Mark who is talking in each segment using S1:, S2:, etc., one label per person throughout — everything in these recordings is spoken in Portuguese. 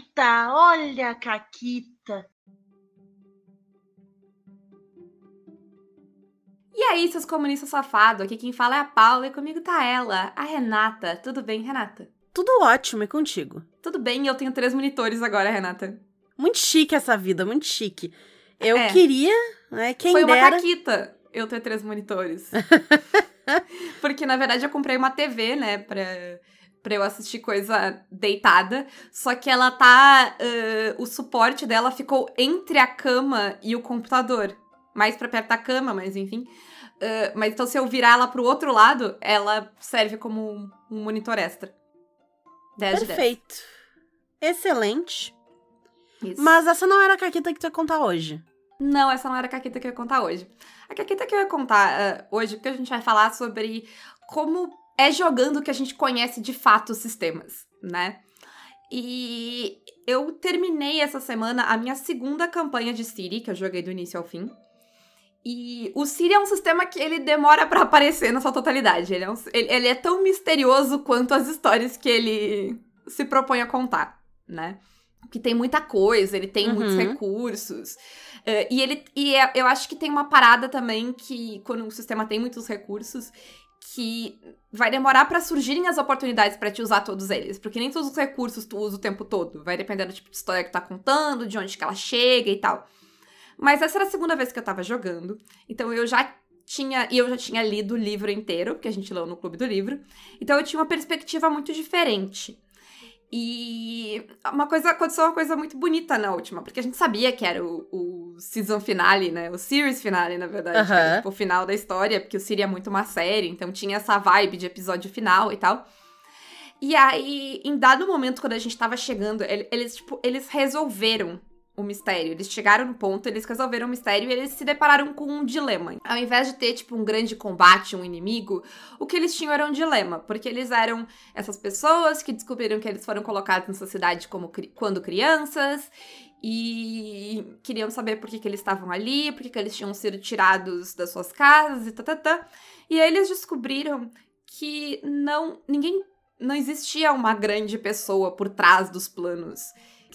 S1: Caquita, olha a Caquita.
S2: E aí, seus comunistas safados, aqui quem fala é a Paula e comigo tá ela, a Renata. Tudo bem, Renata?
S3: Tudo ótimo, e contigo?
S2: Tudo bem, eu tenho três monitores agora, Renata.
S3: Muito chique essa vida, muito chique. Eu é. queria, né, quem
S2: Foi
S3: dera...
S2: uma caquita eu ter três monitores. Porque, na verdade, eu comprei uma TV, né, pra, pra eu assistir coisa deitada. Só que ela tá... Uh, o suporte dela ficou entre a cama e o computador. Mais pra perto da cama, mas enfim... Uh, mas então, se eu virar ela pro outro lado, ela serve como um, um monitor extra. 10
S3: Perfeito. Excelente. Isso. Mas essa não era a caqueta que tu ia contar hoje.
S2: Não, essa não era a caqueta que eu ia contar hoje. A caqueta que eu ia contar uh, hoje, porque a gente vai falar sobre como é jogando que a gente conhece de fato os sistemas, né? E eu terminei essa semana a minha segunda campanha de Siri, que eu joguei do início ao fim. E o Siri é um sistema que ele demora para aparecer na sua totalidade. Ele é, um, ele, ele é tão misterioso quanto as histórias que ele se propõe a contar, né? Que tem muita coisa, ele tem uhum. muitos recursos. Uh, e ele e é, eu acho que tem uma parada também que, quando o sistema tem muitos recursos, que vai demorar para surgirem as oportunidades para te usar todos eles, porque nem todos os recursos tu usa o tempo todo, vai depender do tipo de história que tá contando, de onde que ela chega e tal. Mas essa era a segunda vez que eu tava jogando. Então eu já tinha. E eu já tinha lido o livro inteiro, que a gente leu no Clube do Livro. Então eu tinha uma perspectiva muito diferente. E uma coisa aconteceu uma coisa muito bonita na última, porque a gente sabia que era o, o season finale, né? O series finale, na verdade, uhum. que era tipo, o final da história, porque o Siri é muito uma série, então tinha essa vibe de episódio final e tal. E aí, em dado momento, quando a gente tava chegando, eles, tipo, eles resolveram o mistério. Eles chegaram no ponto, eles resolveram o mistério e eles se depararam com um dilema. Ao invés de ter, tipo, um grande combate, um inimigo, o que eles tinham era um dilema, porque eles eram essas pessoas que descobriram que eles foram colocados nessa cidade como quando crianças e queriam saber por que, que eles estavam ali, por que, que eles tinham sido tirados das suas casas e tá, tá, E aí eles descobriram que não ninguém não existia uma grande pessoa por trás dos planos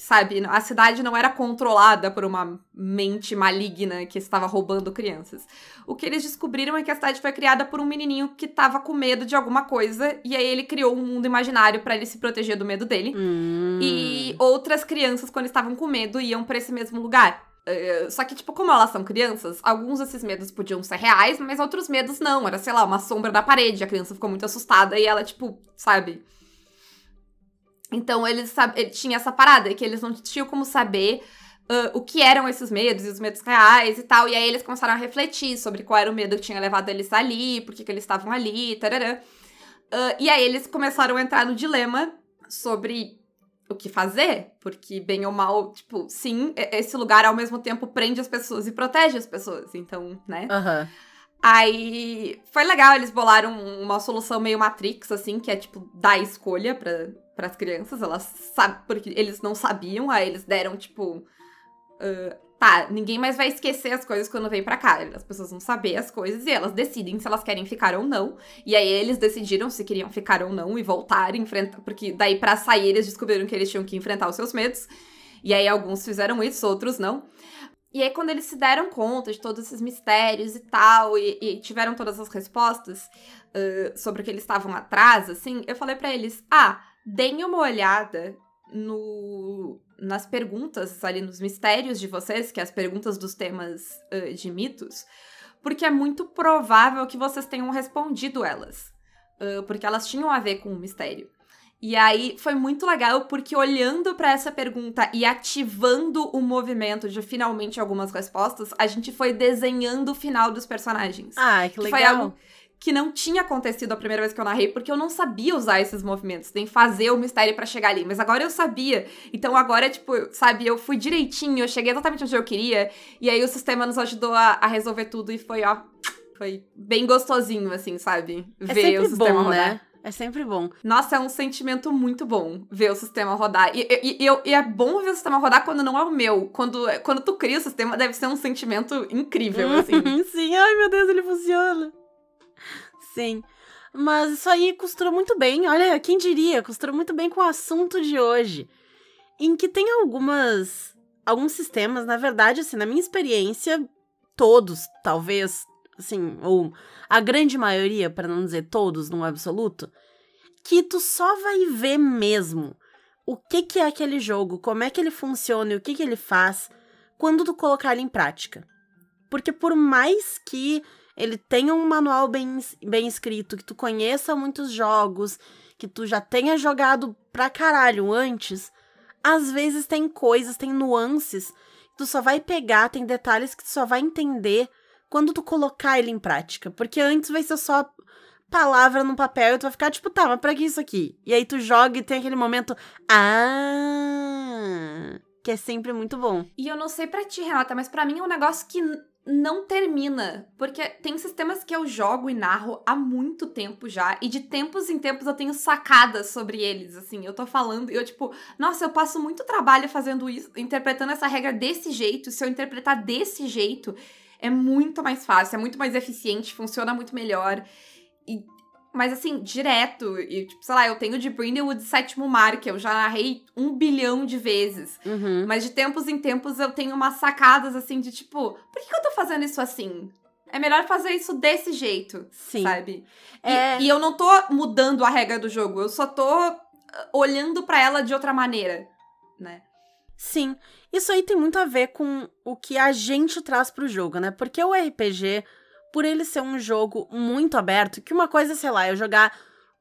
S2: sabe? A cidade não era controlada por uma mente maligna que estava roubando crianças. O que eles descobriram é que a cidade foi criada por um menininho que estava com medo de alguma coisa e aí ele criou um mundo imaginário para ele se proteger do medo dele.
S3: Hum.
S2: E outras crianças, quando estavam com medo, iam para esse mesmo lugar. Uh, só que, tipo, como elas são crianças, alguns desses medos podiam ser reais, mas outros medos não. Era, sei lá, uma sombra na parede, a criança ficou muito assustada e ela, tipo, sabe, então eles ele tinha essa parada que eles não tinham como saber uh, o que eram esses medos e os medos reais e tal. E aí eles começaram a refletir sobre qual era o medo que tinha levado eles ali, por que, que eles estavam ali, tarará. Uh, e aí eles começaram a entrar no dilema sobre o que fazer, porque bem ou mal, tipo, sim, esse lugar ao mesmo tempo prende as pessoas e protege as pessoas, então, né?
S3: Uhum.
S2: Aí foi legal, eles bolaram uma solução meio Matrix, assim, que é tipo dar escolha para as crianças, elas sabem, porque eles não sabiam, aí eles deram tipo. Uh, tá, ninguém mais vai esquecer as coisas quando vem para cá. As pessoas vão saber as coisas e elas decidem se elas querem ficar ou não. E aí eles decidiram se queriam ficar ou não e voltar, enfrentar. Porque daí para sair eles descobriram que eles tinham que enfrentar os seus medos. E aí alguns fizeram isso, outros não. E aí, quando eles se deram conta de todos esses mistérios e tal, e, e tiveram todas as respostas uh, sobre o que eles estavam atrás, assim, eu falei para eles: ah, deem uma olhada no, nas perguntas ali, nos mistérios de vocês, que é as perguntas dos temas uh, de mitos, porque é muito provável que vocês tenham respondido elas. Uh, porque elas tinham a ver com o mistério. E aí foi muito legal porque olhando para essa pergunta e ativando o movimento de finalmente algumas respostas, a gente foi desenhando o final dos personagens.
S3: Ah, que legal.
S2: Que foi algo que não tinha acontecido a primeira vez que eu narrei, porque eu não sabia usar esses movimentos, nem fazer o mistério para chegar ali. Mas agora eu sabia. Então agora, tipo, sabe, eu fui direitinho, eu cheguei exatamente onde eu queria. E aí o sistema nos ajudou a, a resolver tudo e foi, ó. Foi bem gostosinho, assim, sabe?
S3: É Ver o sistema bom, rodar. Né? É sempre bom.
S2: Nossa, é um sentimento muito bom ver o sistema rodar. E, e, e, e, é bom ver o sistema rodar quando não é o meu. Quando, quando tu cria o sistema, deve ser um sentimento incrível, assim.
S3: Sim, ai meu Deus, ele funciona. Sim. Mas isso aí costurou muito bem. Olha, quem diria? Costurou muito bem com o assunto de hoje. em que tem algumas. Alguns sistemas, na verdade, assim, na minha experiência, todos, talvez, assim, ou a grande maioria, para não dizer todos no absoluto, que tu só vai ver mesmo o que, que é aquele jogo, como é que ele funciona e o que, que ele faz quando tu colocar ele em prática. Porque por mais que ele tenha um manual bem, bem escrito, que tu conheça muitos jogos, que tu já tenha jogado pra caralho antes, às vezes tem coisas, tem nuances que tu só vai pegar, tem detalhes que tu só vai entender quando tu colocar ele em prática. Porque antes vai ser só palavra no papel e tu vai ficar tipo, tá, mas pra que isso aqui? E aí tu joga e tem aquele momento, ah, que é sempre muito bom.
S2: E eu não sei pra ti, Renata, mas para mim é um negócio que não termina, porque tem sistemas que eu jogo e narro há muito tempo já, e de tempos em tempos eu tenho sacadas sobre eles, assim, eu tô falando, eu tipo, nossa, eu passo muito trabalho fazendo isso, interpretando essa regra desse jeito, se eu interpretar desse jeito, é muito mais fácil, é muito mais eficiente, funciona muito melhor, e mas assim, direto. E, tipo, sei lá, eu tenho de Brindlewood Sétimo Mar, que eu já narrei um bilhão de vezes.
S3: Uhum.
S2: Mas de tempos em tempos eu tenho umas sacadas assim de tipo, por que, que eu tô fazendo isso assim? É melhor fazer isso desse jeito,
S3: Sim.
S2: sabe?
S3: É...
S2: E, e eu não tô mudando a regra do jogo, eu só tô uh, olhando para ela de outra maneira, né?
S3: Sim. Isso aí tem muito a ver com o que a gente traz pro jogo, né? Porque o RPG por ele ser um jogo muito aberto, que uma coisa, sei lá, eu jogar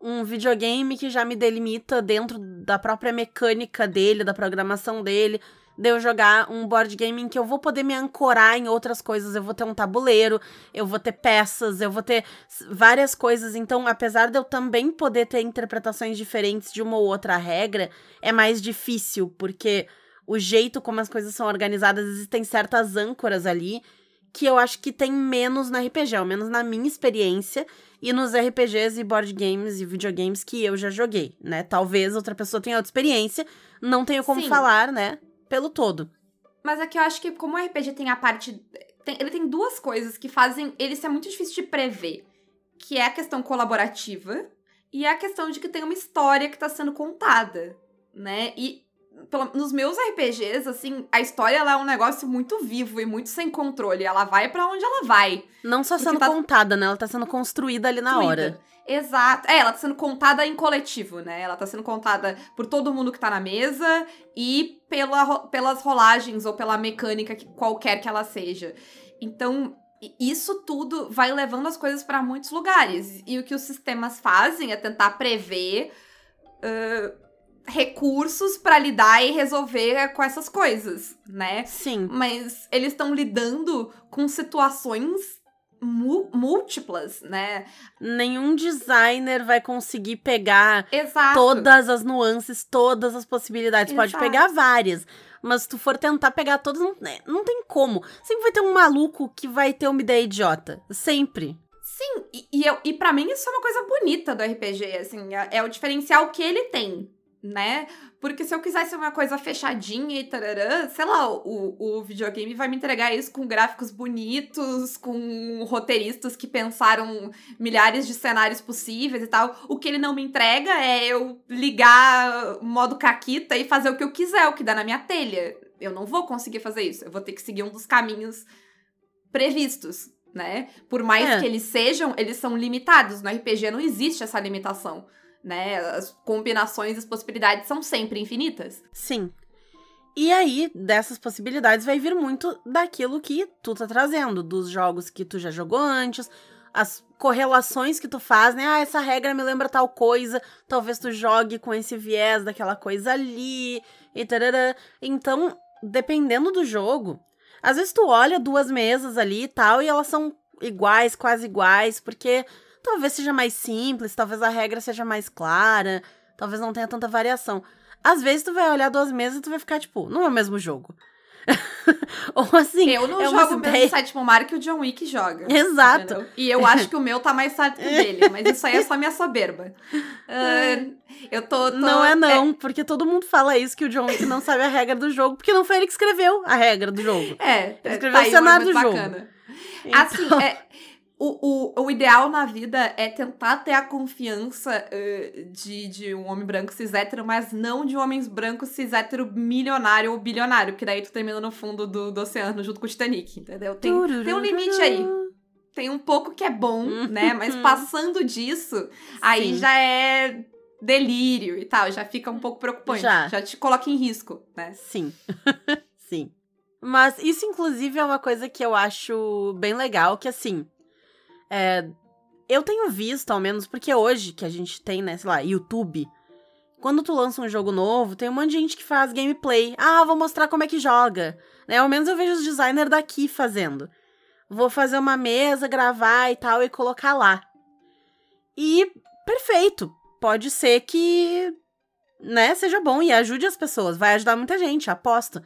S3: um videogame que já me delimita dentro da própria mecânica dele, da programação dele, de eu jogar um board game em que eu vou poder me ancorar em outras coisas, eu vou ter um tabuleiro, eu vou ter peças, eu vou ter várias coisas. Então, apesar de eu também poder ter interpretações diferentes de uma ou outra regra, é mais difícil, porque o jeito como as coisas são organizadas, existem certas âncoras ali que eu acho que tem menos na RPG, ao menos na minha experiência e nos RPGs e board games e videogames que eu já joguei, né? Talvez outra pessoa tenha outra experiência, não tenho como
S2: Sim.
S3: falar, né? Pelo todo.
S2: Mas é que eu acho que como o RPG tem a parte. tem- ele tem duas coisas que fazem ele ser muito difícil de prever. Que é a questão colaborativa e a questão de que tem uma história que tá sendo contada, né? E nos meus RPGs, assim, a história ela é um negócio muito vivo e muito sem controle. Ela vai pra onde ela vai.
S3: Não só sendo
S2: tá-
S3: contada, né? Ela tá sendo construída ali na
S2: Construída.
S3: hora.
S2: Exato. É, ela tá sendo contada em coletivo, né? Ela tá sendo contada por todo mundo que tá na mesa e pela, pelas rolagens ou pela mecânica que, qualquer que ela seja. Então, isso tudo vai levando as coisas pra muitos lugares. E o que os sistemas fazem é tentar prever ãh, recursos pra lidar e resolver com essas coisas, né?
S3: Sim.
S2: mas eles estão lidando com situações múltiplas, né?
S3: Nenhum designer vai conseguir pegar
S2: Exato.
S3: todas as nuances, todas as possibilidades. Pode
S2: Exato.
S3: pegar várias. Mas se tu for tentar pegar todas, não, né, não tem como. Sempre vai ter um maluco que vai ter uma ideia idiota. Sempre.
S2: Sim, e, e, eu, e para mim isso é uma coisa bonita do RPG, assim, é, é o diferencial que ele tem, né? Porque se eu quisesse uma coisa fechadinha e tararã, sei lá, o, o videogame vai me entregar isso com gráficos bonitos, com roteiristas que pensaram milhares de cenários possíveis e tal. O que ele não me entrega é eu ligar modo caquita e fazer o que eu quiser, o que dá na minha telha. Eu não vou conseguir fazer isso. Eu vou ter que seguir um dos caminhos previstos, né? Por mais
S3: É.
S2: que eles sejam, eles são limitados. No RPG não existe essa limitação, né? As combinações, as possibilidades são sempre infinitas.
S3: Sim. E aí, dessas possibilidades, vai vir muito daquilo que tu tá trazendo, dos jogos que tu já jogou antes, as correlações que tu faz, né? Ah, essa regra me lembra tal coisa, talvez tu jogue com esse viés daquela coisa ali, e tarará. Então, dependendo do jogo, às vezes tu olha duas mesas ali e tal, e elas são iguais, quase iguais, porque talvez seja mais simples, talvez a regra seja mais clara, talvez não tenha tanta variação. Às vezes tu vai olhar duas mesas e tu vai ficar, tipo, não é o mesmo jogo. Ou assim.
S2: Eu não
S3: é
S2: jogo o mesmo
S3: ideias-
S2: sétimo mar que o John Wick joga.
S3: Exato.
S2: entendeu? E eu acho que o meu tá mais certo que o dele, mas isso aí é só minha soberba. Ah, eu tô, tô-
S3: Não é não, porque todo mundo fala isso, que o John Wick não sabe a regra do jogo, porque não foi ele que escreveu a regra do jogo.
S2: É, é,
S3: escreveu
S2: tá
S3: o cenário do
S2: argumento
S3: jogo.
S2: bacana.
S3: Então,
S2: Assim, é, o, o, o ideal na vida é tentar ter a confiança uh, de, de um homem branco cis hétero, mas não de homens brancos cis hétero milionário ou bilionário, que daí tu termina no fundo do, do oceano junto com o Titanic, entendeu? Tem, tem um limite aí. Tem um pouco que é bom, né? Mas passando disso, aí já é delírio e tal, já fica um pouco preocupante. Já, já te coloca em risco, né?
S3: Sim. Sim. Mas isso, inclusive, é uma coisa que eu acho bem legal, que assim. É, eu tenho visto, ao menos, porque hoje que a gente tem, né, sei lá, YouTube. Quando tu lança um jogo novo, tem um monte de gente que faz gameplay. Ah, vou mostrar como é que joga. Né? Ao menos eu vejo os designers daqui fazendo. Vou fazer uma mesa, gravar e tal e colocar lá. E perfeito pode ser que, né, seja bom e ajude as pessoas. Vai ajudar muita gente, aposto.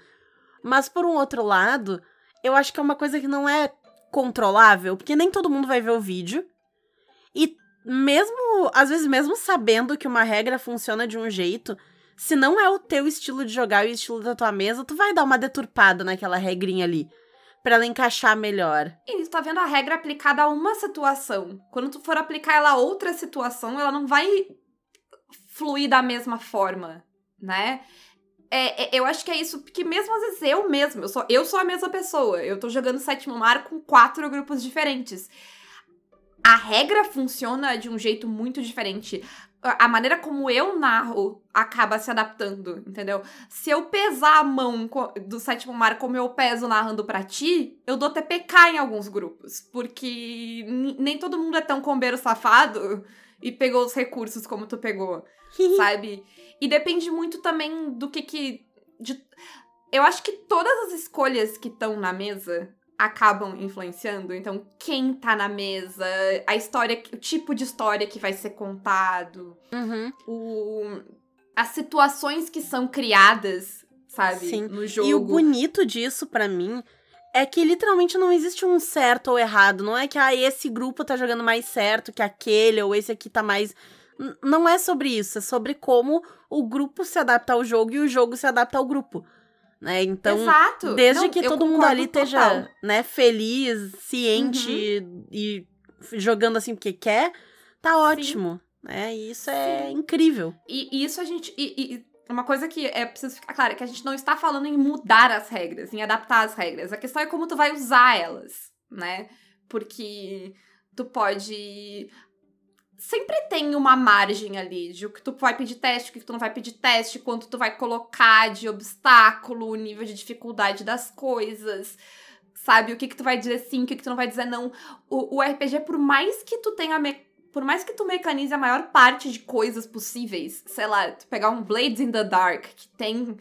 S3: Mas por um outro lado, eu acho que é uma coisa que não é controlável, porque nem todo mundo vai ver o vídeo. E mesmo, às vezes, mesmo sabendo que uma regra funciona de um jeito, se não é o teu estilo de jogar e o estilo da tua mesa, tu vai dar uma deturpada naquela regrinha ali. Pra ela encaixar melhor.
S2: E tu tá vendo a regra aplicada a uma situação. Quando tu for aplicar ela a outra situação, ela não vai fluir da mesma forma, né? É, é, eu acho que é isso, porque mesmo às vezes eu mesmo, eu sou, eu sou a mesma pessoa. Eu tô jogando sétimo mar com quatro grupos diferentes. A regra funciona de um jeito muito diferente. A maneira como eu narro acaba se adaptando, entendeu? Se eu pesar a mão do sétimo mar como eu peso narrando pra ti, eu dou TPK em alguns grupos. Porque nem todo mundo é tão combeiro safado e pegou os recursos como tu pegou. sabe? E depende muito também do que que. De... Eu acho que todas as escolhas que estão na mesa acabam influenciando. Então, quem tá na mesa, a história, o tipo de história que vai ser contado,
S3: uhum.
S2: o, as situações que são criadas, sabe,
S3: Sim.
S2: no jogo.
S3: E o bonito disso, para mim, é que literalmente não existe um certo ou errado. Não é que ah, esse grupo tá jogando mais certo que aquele, ou esse aqui tá mais não é sobre isso, é sobre como o grupo se adapta ao jogo e o jogo se adapta ao grupo. Né? Então,
S2: Exato.
S3: desde
S2: não,
S3: que todo mundo ali esteja né, feliz, ciente uhum. e jogando assim porque quer, tá ótimo. Né? E isso é Sim. incrível.
S2: E, e, isso a gente. E, e, uma coisa que é preciso ficar claro é que a gente não está falando em mudar as regras, em adaptar as regras. A questão é como tu vai usar elas, né? Porque tu pode sempre tem uma margem ali de o que tu vai pedir teste, o que tu não vai pedir teste, quanto tu vai colocar de obstáculo, o nível de dificuldade das coisas, sabe? O que que tu vai dizer sim, o que que tu não vai dizer não. O, o RPG, por mais que tu tenha por mais que tu mecanize a maior parte de coisas possíveis, sei lá, tu pegar um Blades in the Dark, que tem uh,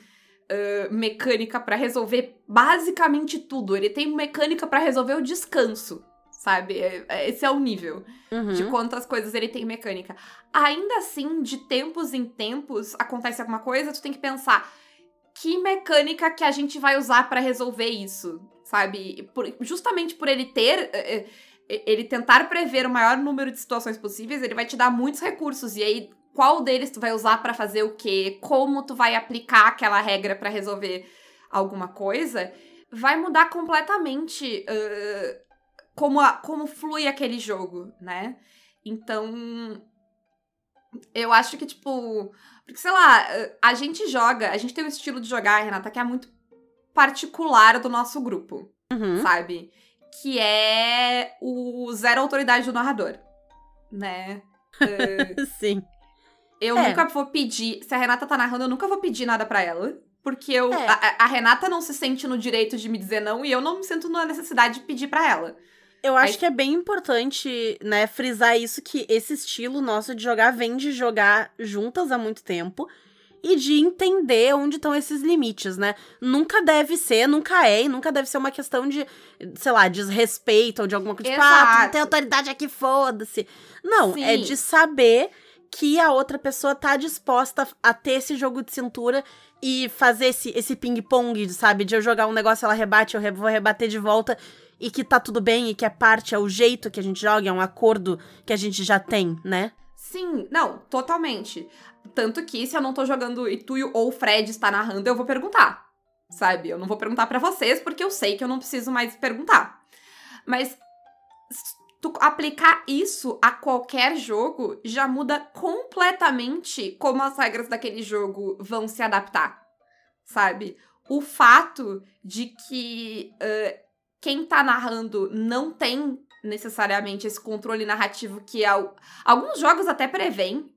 S2: mecânica para resolver basicamente tudo. Ele tem mecânica para resolver o descanso sabe? É, é, esse é o nível uhum. de quantas coisas ele tem mecânica. Ainda assim, de tempos em tempos, acontece alguma coisa, tu tem que pensar que mecânica que a gente vai usar para resolver isso, sabe? Por, justamente por ele ter. É, ele tentar prever o maior número de situações possíveis, ele vai te dar muitos recursos. E aí, qual deles tu vai usar para fazer o quê? Como tu vai aplicar aquela regra para resolver alguma coisa? Vai mudar completamente uh, como, a, como flui aquele jogo, né? Então, eu acho que, tipo. Porque, sei lá, a gente joga, a gente tem um estilo de jogar, Renata, que é muito particular do nosso grupo,
S3: uhum.
S2: sabe? Que é o zero autoridade do narrador, né?
S3: Uh, Sim.
S2: Eu é. nunca vou pedir. Se a Renata tá narrando, eu nunca vou pedir nada para ela. Porque eu, é. a, a, Renata não se sente no direito de me dizer não e eu não me sinto na necessidade de pedir para ela.
S3: Eu acho Aí... que é bem importante, né, frisar isso que esse estilo nosso de jogar vem de jogar juntas há muito tempo e de entender onde estão esses limites, né? Nunca deve ser, nunca é, e nunca deve ser uma questão de, sei lá, desrespeito ou de alguma coisa, tipo, ah, não tem autoridade aqui, foda-se. Não, Sim. é de saber que a outra pessoa tá disposta a ter esse jogo de cintura e fazer esse, esse ping-pong, sabe? De eu jogar um negócio, ela rebate, eu vou rebater de volta e que tá tudo bem e que é parte, é o jeito que a gente joga, é um acordo que a gente já tem, né?
S2: Sim, não, totalmente. Tanto que se eu não tô jogando e tu ou o Fred está narrando, eu vou perguntar. Sabe? Eu não vou perguntar para vocês porque eu sei que eu não preciso mais perguntar. Mas tu aplicar isso a qualquer jogo já muda completamente como as regras daquele jogo vão se adaptar, sabe? O fato de que quem tá narrando não tem necessariamente esse controle narrativo que é alguns jogos até prevêm,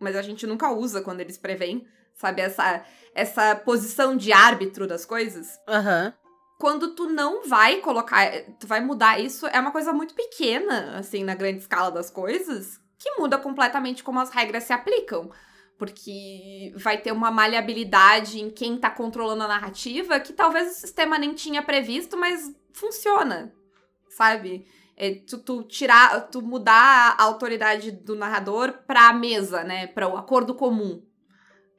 S2: mas a gente nunca usa quando eles prevêm, sabe? Essa, essa posição de árbitro das coisas.
S3: Aham. Uhum
S2: quando tu não vai colocar, tu vai mudar isso, é uma coisa muito pequena, assim, na grande escala das coisas, que muda completamente como as regras se aplicam. Porque vai ter uma maleabilidade em quem tá controlando a narrativa que talvez o sistema nem tinha previsto, mas funciona, sabe? É, tu, tu, tirar, tu mudar a autoridade do narrador pra mesa, né? Para o acordo comum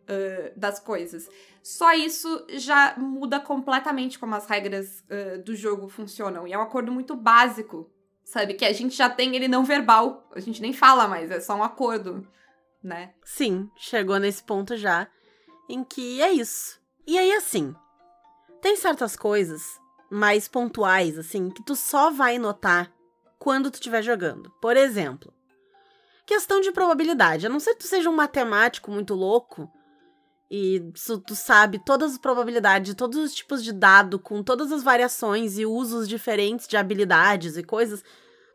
S2: uh, das coisas. Só isso já muda completamente como as regras uh, do jogo funcionam. E é um acordo muito básico, sabe? Que a gente já tem ele não verbal. A gente nem fala mais, é só um acordo, né?
S3: Sim, chegou nesse ponto já em que é isso. E aí, assim, tem certas coisas mais pontuais, assim, que tu só vai notar quando tu estiver jogando. Por exemplo, questão de probabilidade. A não ser que tu seja um matemático muito louco, e tu, sabe todas as probabilidades, todos os tipos de dado, com todas as variações e usos diferentes de habilidades e coisas,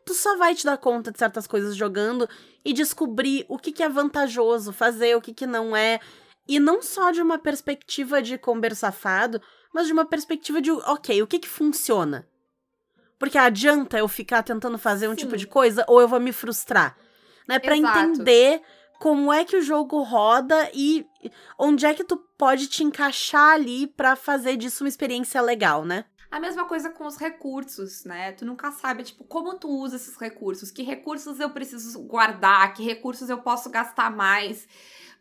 S3: tu só vai te dar conta de certas coisas jogando e descobrir o que, que é vantajoso fazer, o que, que não é. E não só de uma perspectiva de comer safado, mas de uma perspectiva de, ok, o que, que funciona? Porque adianta eu ficar tentando fazer um Sim. tipo de coisa ou eu vou me frustrar? Né? Exato. entender como é que o jogo roda e onde é que tu pode te encaixar ali para fazer disso uma experiência legal, né?
S2: A mesma coisa com os recursos, né? Tu nunca sabe, tipo, como tu usa esses recursos, que recursos eu preciso guardar, que recursos eu posso gastar mais.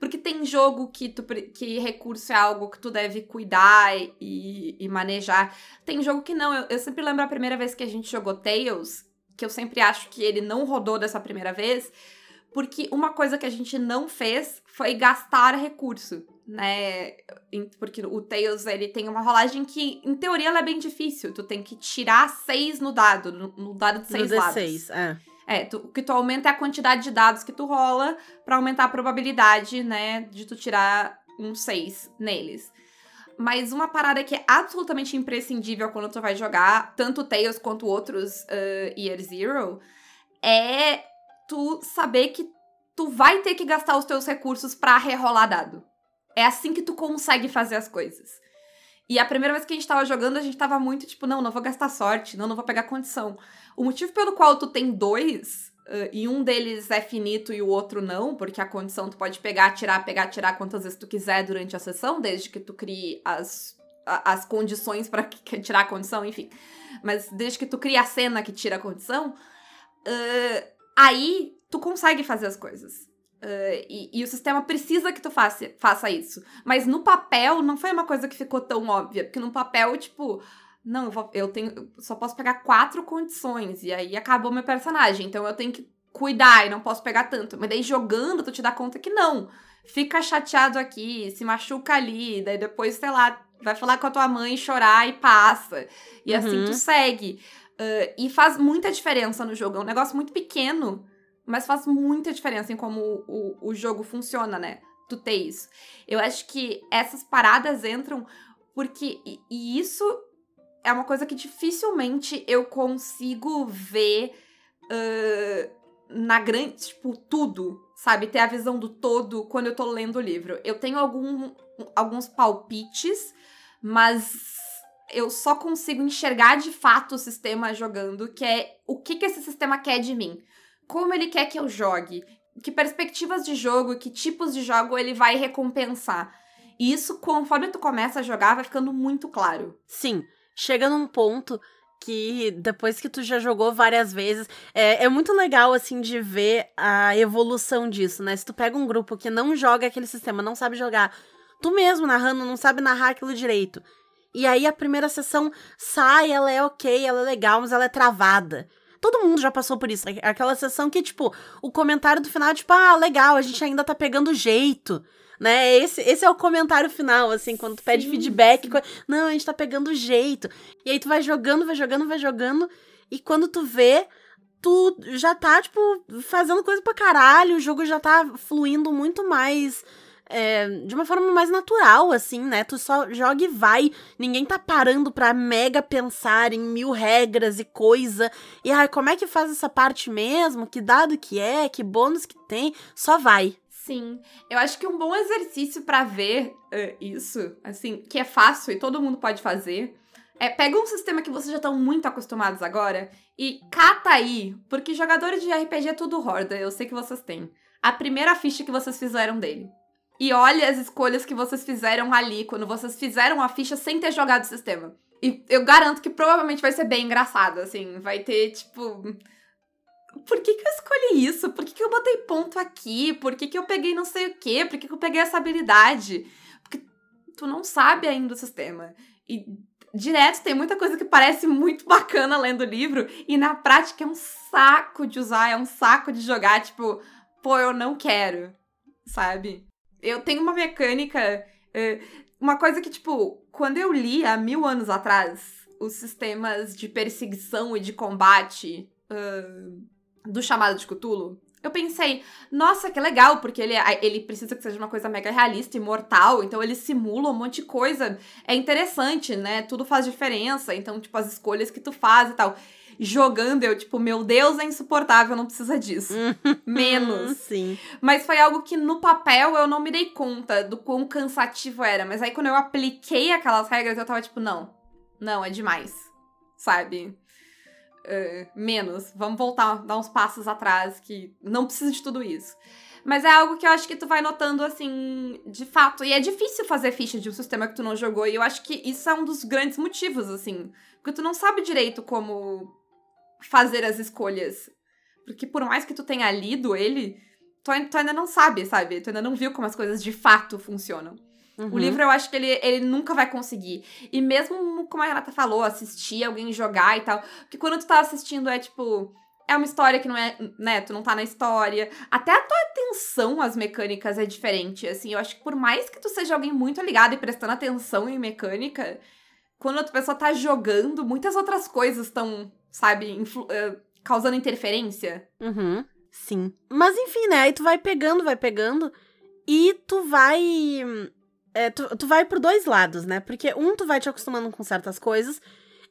S2: Porque tem jogo que, tu, que recurso é algo que tu deve cuidar e, e manejar. Tem jogo que não. Eu, eu sempre lembro a primeira vez que a gente jogou Tails, que eu sempre acho que ele não rodou dessa primeira vez, porque uma coisa que a gente não fez foi gastar recurso, né? Porque o Tails, ele tem uma rolagem que, em teoria, ela é bem difícil. Tu tem que tirar seis no dado, no, dado de seis no lados.
S3: D6, é.
S2: É, tu, o que tu aumenta é a quantidade de dados que tu rola para aumentar a probabilidade, né, de tu tirar um 6 neles. Mas uma parada que é absolutamente imprescindível quando tu vai jogar, tanto Tails quanto outros uh, Year Zero, é tu saber que tu vai ter que gastar os teus recursos para rerolar dado. É assim que tu consegue fazer as coisas. E a primeira vez que a gente tava jogando, a gente tava muito tipo, não, não vou gastar sorte, não, não vou pegar condição. O motivo pelo qual tu tem dois, uh, e um deles é finito e o outro não, porque a condição tu pode pegar, tirar, pegar, tirar quantas vezes tu quiser durante a sessão, desde que tu crie as, as condições para tirar a condição, enfim. Mas desde que tu crie a cena que tira a condição, uh, Aí tu consegue fazer as coisas. Uh, e, e, o sistema precisa que tu faça, faça isso. Mas no papel não foi uma coisa que ficou tão óbvia. Porque no papel, tipo, não, eu, vou, eu tenho. só posso pegar quatro condições. E aí acabou meu personagem. Então eu tenho que cuidar e não posso pegar tanto. Mas daí jogando, tu te dá conta que não. Fica chateado aqui, se machuca ali, daí depois, sei lá, vai falar com a tua mãe, chorar e passa. E uhum. assim tu segue. Uh, e faz muita diferença no jogo. É um negócio muito pequeno, mas faz muita diferença em como o, o, o jogo funciona, né? Tu ter isso. Eu acho que essas paradas entram porque. E, e isso é uma coisa que dificilmente eu consigo ver uh, na grande. Tipo, tudo, sabe? Ter a visão do todo quando eu tô lendo o livro. Eu tenho algum, alguns palpites, mas eu só consigo enxergar de fato o sistema jogando, que é o que, que esse sistema quer de mim. Como ele quer que eu jogue. Que perspectivas de jogo, que tipos de jogo ele vai recompensar. E isso, conforme tu começa a jogar, vai ficando muito claro.
S3: Sim. Chega num ponto que depois que tu já jogou várias vezes, é, é muito legal, assim, de ver a evolução disso, né? Se tu pega um grupo que não joga aquele sistema, não sabe jogar, tu mesmo narrando, não sabe narrar aquilo direito, e aí a primeira sessão sai, ela é ok, ela é legal, mas ela é travada. Todo mundo já passou por isso. Aquela sessão que, tipo, o comentário do final é tipo, ah, legal, a gente ainda tá pegando jeito. Né? Esse, esse é o comentário final, assim, quando tu pede sim, feedback. Sim. Não, a gente tá pegando jeito. E aí tu vai jogando, vai jogando, vai jogando. E quando tu vê, tu já tá, tipo, fazendo coisa pra caralho, o jogo já tá fluindo muito mais. É, de uma forma mais natural, assim, né? Tu só joga e vai. Ninguém tá parando pra mega pensar em mil regras e coisa. E ai, como é que faz essa parte mesmo? Que dado que é? Que bônus que tem? Só vai.
S2: Sim, eu acho que um bom exercício para ver uh, isso, assim, que é fácil e todo mundo pode fazer, é pega um sistema que vocês já estão muito acostumados agora e cata aí, porque jogadores de RPG é tudo horda, eu sei que vocês têm. A primeira ficha que vocês fizeram dele. E olha as escolhas que vocês fizeram ali, quando vocês fizeram a ficha sem ter jogado o sistema. E eu garanto que provavelmente vai ser bem engraçado, assim. Vai ter, tipo. Por que, que eu escolhi isso? Por que, que eu botei ponto aqui? Por que, que eu peguei não sei o quê? Por que, que eu peguei essa habilidade? Porque tu não sabe ainda o sistema. E direto tem muita coisa que parece muito bacana lendo o livro, e na prática é um saco de usar, é um saco de jogar, tipo, pô, eu não quero, sabe? Eu tenho uma mecânica. Uh, uma coisa que, tipo, quando eu li há mil anos atrás os sistemas de perseguição e de combate uh, do chamado de Cthulhu, eu pensei, nossa, que legal, porque ele, ele precisa que seja uma coisa mega realista, imortal, então ele simula um monte de coisa. É interessante, né? Tudo faz diferença, então, tipo, as escolhas que tu faz e tal. Jogando, eu, tipo, meu Deus, é insuportável, não precisa disso. Menos.
S3: Sim.
S2: Mas foi algo que no papel eu não me dei conta do quão cansativo era. Mas aí quando eu apliquei aquelas regras, eu tava tipo, não, não, é demais. Sabe? Uh, menos. Vamos voltar, dar uns passos atrás, que não precisa de tudo isso. Mas é algo que eu acho que tu vai notando, assim, de fato. E é difícil fazer ficha de um sistema que tu não jogou. E eu acho que isso é um dos grandes motivos, assim. Porque tu não sabe direito como fazer as escolhas. Porque por mais que tu tenha lido ele, tu, tu ainda não sabe, sabe? Tu ainda não viu como as coisas de fato funcionam. Uhum. O livro eu acho que ele, ele nunca vai conseguir. E mesmo, como a Renata falou, assistir alguém jogar e tal. Porque quando tu tá assistindo é tipo. É uma história que não é. Né, tu não tá na história. Até a tua atenção às mecânicas é diferente. Assim, eu acho que por mais que tu seja alguém muito ligado e prestando atenção em mecânica, quando outra pessoa tá jogando, muitas outras coisas estão, sabe, uh, causando interferência.
S3: Uhum. Sim. Mas enfim, né? Aí tu vai pegando, vai pegando. E tu vai é, tu, tu vai por dois lados, né? Porque um, tu vai te acostumando com certas coisas,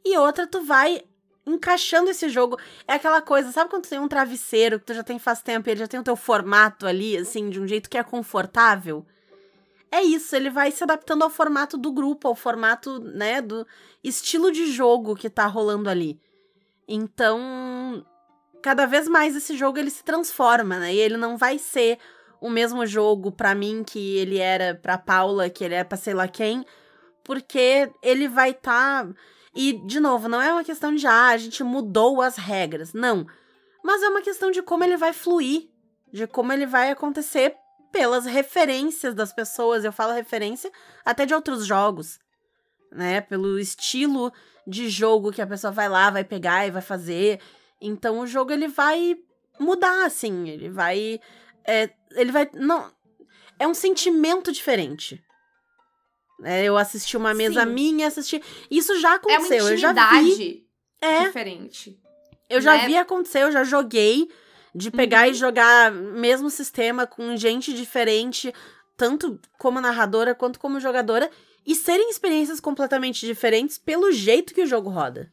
S3: e outra, tu vai encaixando esse jogo. É aquela coisa, sabe quando tu tem um travesseiro que tu já tem faz tempo e ele já tem o teu formato ali, assim, de um jeito que é confortável? É isso, ele vai se adaptando ao formato do grupo, ao formato, né, do estilo de jogo que tá rolando ali. Então, cada vez mais esse jogo ele se transforma, né? E ele não vai ser o mesmo jogo para mim que ele era para Paula, que ele é para sei lá quem, porque ele vai estar tá... e de novo, não é uma questão de ah, a gente mudou as regras, não. Mas é uma questão de como ele vai fluir, de como ele vai acontecer pelas referências das pessoas. Eu falo referência até de outros jogos, né? Pelo estilo de jogo que a pessoa vai lá, vai pegar e vai fazer. Então o jogo ele vai mudar, assim, ele vai é, ele vai. Não. É um sentimento diferente. É, eu assisti uma mesa Sim. minha, assisti. Isso já aconteceu. É uma
S2: eu já vi. É. Diferente.
S3: Eu já né? vi acontecer, eu já joguei de pegar uhum. e jogar mesmo sistema com gente diferente, tanto como narradora quanto como jogadora, e serem experiências completamente diferentes pelo jeito que o jogo roda.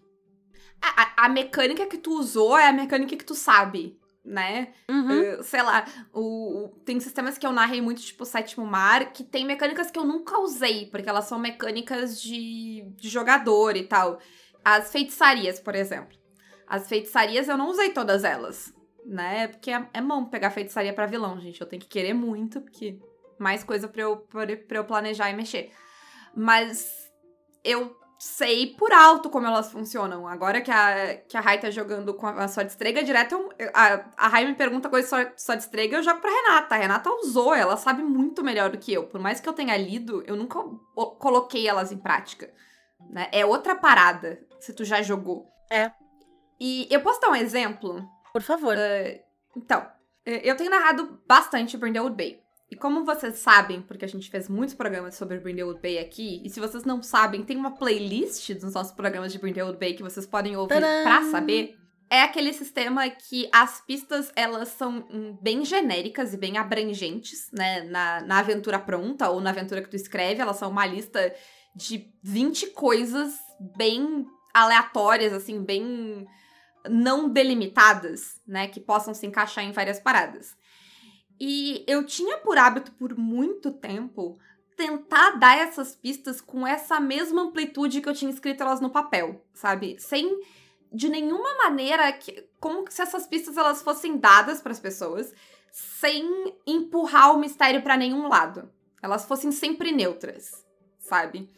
S2: A, a, mecânica que tu usou é a mecânica que tu sabe né? Uhum. Uh, sei lá, o, o, tem sistemas que eu narrei muito, tipo Sétimo Mar, que tem mecânicas que eu nunca usei, porque elas são mecânicas de, de jogador e tal. As feitiçarias, por exemplo. As feitiçarias eu não usei todas elas, né? Porque é, é mão pegar feitiçaria para vilão, gente. Eu tenho que querer muito, porque mais coisa pra eu, pra, pra eu planejar e mexer. Mas eu sei por alto como elas funcionam. Agora que a, que a Rai tá jogando com a, sua destrega direto, eu, a, a Rai me pergunta coisa só, só destrega, eu jogo pra Renata. A Renata usou, ela sabe muito melhor do que eu. Por mais que eu tenha lido, eu nunca coloquei elas em prática. Né? É outra parada, se tu já jogou.
S3: É.
S2: E eu posso dar um exemplo?
S3: Por favor.
S2: Uh, então, eu tenho narrado bastante Brindlewood Bay. E como vocês sabem, porque a gente fez muitos programas sobre Brindlewood Bay aqui, e se vocês não sabem, tem uma playlist dos nossos programas de Brindlewood Bay que vocês podem ouvir Tadã! pra saber. é aquele sistema que as pistas elas são bem genéricas e bem abrangentes, né? Na, na aventura pronta ou na aventura que tu escreve, elas são uma lista de 20 coisas bem aleatórias, assim, bem não delimitadas, né? Que possam se encaixar em várias paradas. E eu tinha por hábito por muito tempo tentar dar essas pistas com essa mesma amplitude que eu tinha escrito elas no papel, sabe? Sem de nenhuma maneira que como se essas pistas elas fossem dadas para as pessoas sem empurrar o mistério para nenhum lado. Elas fossem sempre neutras, sabe?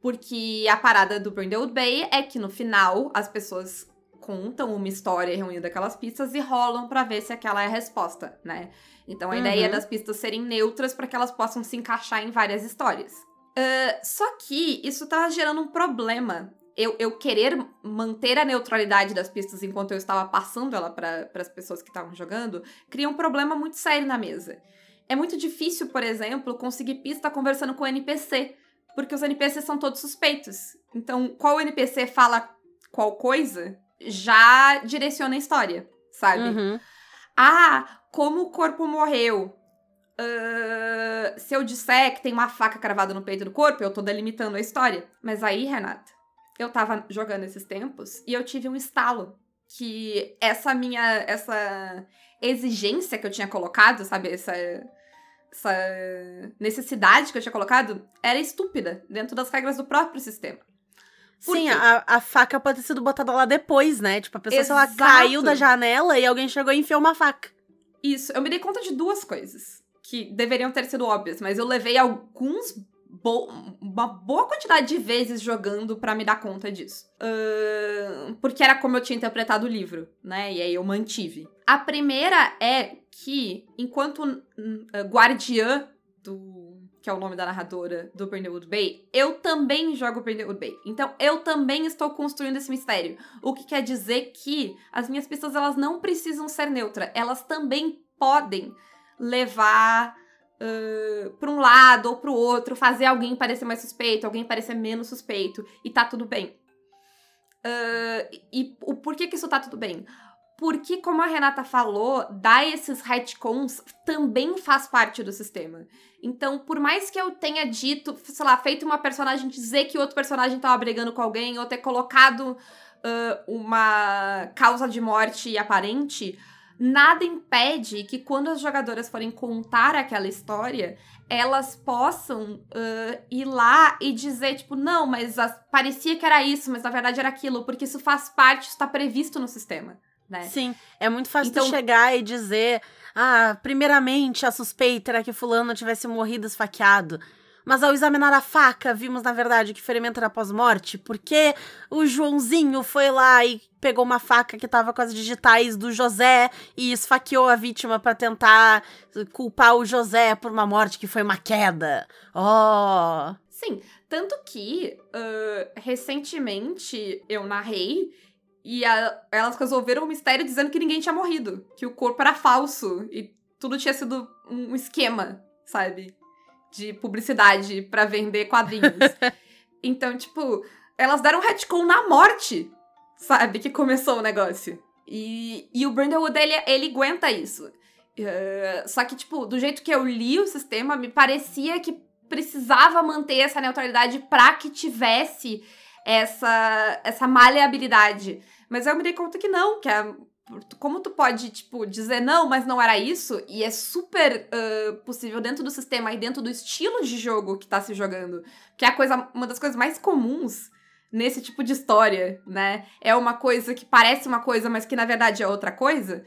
S2: Porque a parada do Brindlewood Bay é que no final as pessoas contam uma história reunindo aquelas pistas e rolam para ver se aquela é a resposta, né? Então a uhum. ideia é das pistas serem neutras para que elas possam se encaixar em várias histórias. Uh, só que isso tá gerando um problema. Eu, eu querer manter a neutralidade das pistas enquanto eu estava passando ela para as pessoas que estavam jogando, cria um problema muito sério na mesa. É muito difícil, por exemplo, conseguir pista conversando com o NPC, porque os NPCs são todos suspeitos. Então, qual NPC fala qual coisa, já direciona a história, sabe? Uhum. Ah, como o corpo morreu. Uh, se eu disser que tem uma faca cravada no peito do corpo, eu tô delimitando a história. Mas aí, Renata, eu tava jogando esses tempos e eu tive um estalo que essa minha essa exigência que eu tinha colocado, sabe, essa essa necessidade que eu tinha colocado era estúpida dentro das regras do próprio sistema.
S3: Sim, a, a, faca pode ter sido botada lá depois, né? Tipo, a pessoa, ela caiu da janela e alguém chegou e enfiou uma faca.
S2: Isso, eu me dei conta de duas coisas que deveriam ter sido óbvias, mas eu levei alguns bo uma boa quantidade de vezes jogando para me dar conta disso. Uh, porque era como eu tinha interpretado o livro, né? E aí eu mantive. A primeira é que, enquanto uh, guardiã do que é o nome da narradora do Brindlewood Bay, eu também jogo Brindlewood Bay. Então, eu também estou construindo esse mistério. O que quer dizer que as minhas pistas, elas não precisam ser neutras. Elas também podem levar uh, para um lado ou para o outro, fazer alguém parecer mais suspeito, alguém parecer menos suspeito, e tá tudo bem. Uh, e o porquê que isso tá tudo bem? Porque, como a Renata falou, dar esses retcons também faz parte do sistema. Então, por mais que eu tenha dito, sei lá, feito uma personagem dizer que outro personagem tava brigando com alguém, ou ter colocado uh, uma causa de morte aparente, nada impede que quando as jogadoras forem contar aquela história, elas possam uh, ir lá e dizer, tipo, não, mas as, parecia que era isso, mas na verdade era aquilo, porque isso faz parte, está previsto no sistema né?
S3: Sim, é muito fácil então, chegar e dizer, ah, primeiramente a suspeita era que fulano tivesse morrido esfaqueado. Mas ao examinar a faca, vimos na verdade que ferimento era pós-morte, porque o Joãozinho foi lá e pegou uma faca que tava com as digitais do José e esfaqueou a vítima para tentar culpar o José por uma morte que foi uma queda. Oh!
S2: Sim, tanto que uh, recentemente eu narrei e a, elas resolveram o mistério dizendo que ninguém tinha morrido, que o corpo era falso e tudo tinha sido um esquema, sabe? De publicidade para vender quadrinhos. então, tipo, elas deram um retcon na morte, sabe? Que começou o negócio. E, e o Brindlewood, ele, ele aguenta isso. Uh, só que, tipo, do jeito que eu li o sistema, me parecia que precisava manter essa neutralidade pra que tivesse essa, essa maleabilidade. Mas eu me dei conta que não, que a, como tu pode, tipo, dizer não, mas não era isso, e é super uh, possível dentro do sistema e dentro do estilo de jogo que tá se jogando, que é a coisa, uma das coisas mais comuns nesse tipo de história, né? É uma coisa que parece uma coisa, mas que na verdade é outra coisa.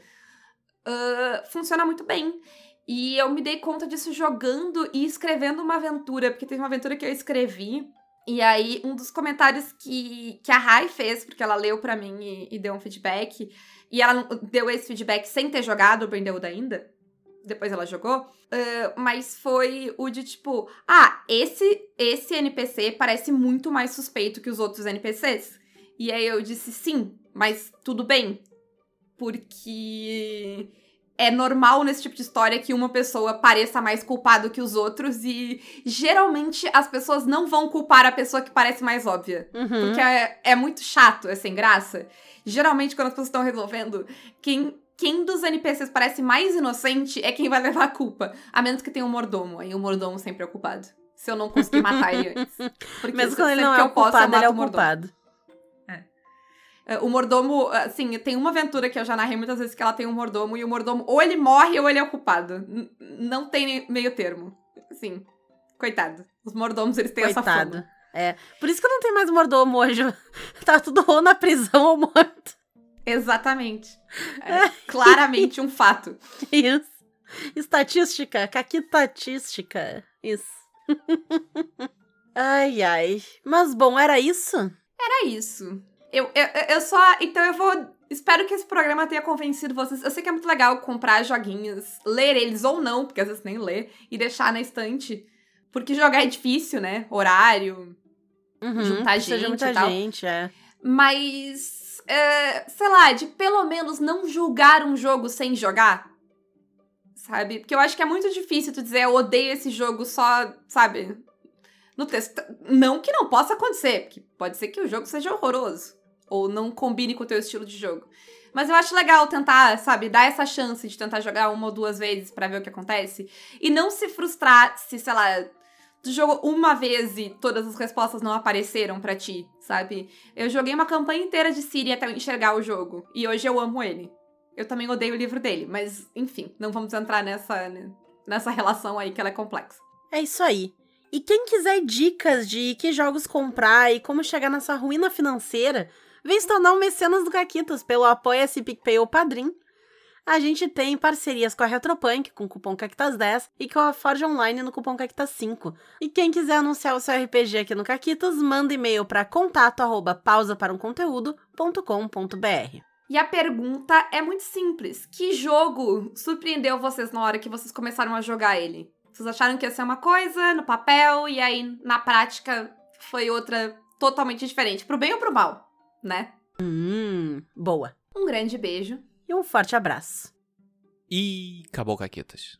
S2: Uh, funciona muito bem. E eu me dei conta disso jogando e escrevendo uma aventura, porque teve uma aventura que eu escrevi e aí, um dos comentários que, que a Rai fez, porque ela leu para mim e, e, deu um feedback, e ela deu esse feedback sem ter jogado o Brindlewood ainda, depois ela jogou, uh, mas foi o de tipo, ah, esse, esse NPC parece muito mais suspeito que os outros NPCs. E aí eu disse sim, mas tudo bem, porque é normal nesse tipo de história que uma pessoa pareça mais culpada que os outros e geralmente as pessoas não vão culpar a pessoa que parece mais óbvia.
S3: Uhum.
S2: Porque é, é muito chato, é sem graça. Geralmente, quando as pessoas estão resolvendo, quem, quem dos NPCs parece mais inocente é quem vai levar a culpa. A menos que tenha um mordomo. Aí o mordomo sempre é o culpado. Se eu não conseguir matar ele antes. Porque
S3: Mesmo quando ele não é
S2: eu
S3: o
S2: posso, eu
S3: culpado, ele é o
S2: mordomo.
S3: culpado.
S2: É, O mordomo, assim, tem uma aventura que eu já narrei muitas vezes que ela tem um mordomo, e o mordomo ou ele morre ou ele é o culpado. N- não tem meio termo. Assim, coitado. Os mordomos, eles têm essa
S3: Coitado.
S2: fama.
S3: É. Por isso que não tem mais mordomo hoje. tá tudo ou na prisão ou morto.
S2: Exatamente. É claramente um fato.
S3: Isso. Estatística, caquitatística. Isso. ai, ai. Mas bom, era isso?
S2: Era isso. Eu, eu, eu só. Então eu vou. Espero que esse programa tenha convencido vocês. Eu sei que é muito legal comprar joguinhos, ler eles ou não, porque às vezes nem lê, e deixar na estante. Porque jogar é difícil, né? Horário.
S3: Uhum,
S2: Juntar gente
S3: muita
S2: e tal.
S3: gente, é.
S2: Mas. é, sei lá, de pelo menos não julgar um jogo sem jogar. Sabe? Porque eu acho que é muito difícil tu dizer eu odeio esse jogo só, sabe? No texto. Não que não possa acontecer, porque pode ser que o jogo seja horroroso. Ou não combine com o teu estilo de jogo. Mas eu acho legal tentar, sabe, dar essa chance de tentar jogar uma ou duas vezes pra ver o que acontece. E não se frustrar se, sei lá, tu jogou uma vez e todas as respostas não apareceram pra ti, sabe? Eu joguei uma campanha inteira de Siri até eu enxergar o jogo. E hoje eu amo ele. Eu também odeio o livro dele, mas enfim, não vamos entrar nessa, né, nessa relação aí que ela é complexa.
S3: É isso aí. E quem quiser dicas de que jogos comprar e como chegar nessa ruína financeira, vem tornar um mecenas do Caquitas pelo Apoia-se PicPay ou Padrim. A gente tem parcerias com a Retropunk, com o cupom Caquitas10, e com a Forge Online no cupom Caquitas5. E quem quiser anunciar o seu RPG aqui no Caquitas, manda e-mail para contato arroba pausa para um conteúdo.com.br.
S2: E a pergunta é muito simples: que jogo surpreendeu vocês na hora que vocês começaram a jogar ele? Vocês acharam que ia ser uma coisa no papel e aí na prática foi outra totalmente diferente, pro bem ou pro mal, né?
S3: Hum, boa.
S2: Um grande beijo.
S3: E um forte abraço.
S4: E acabou, Caquetas.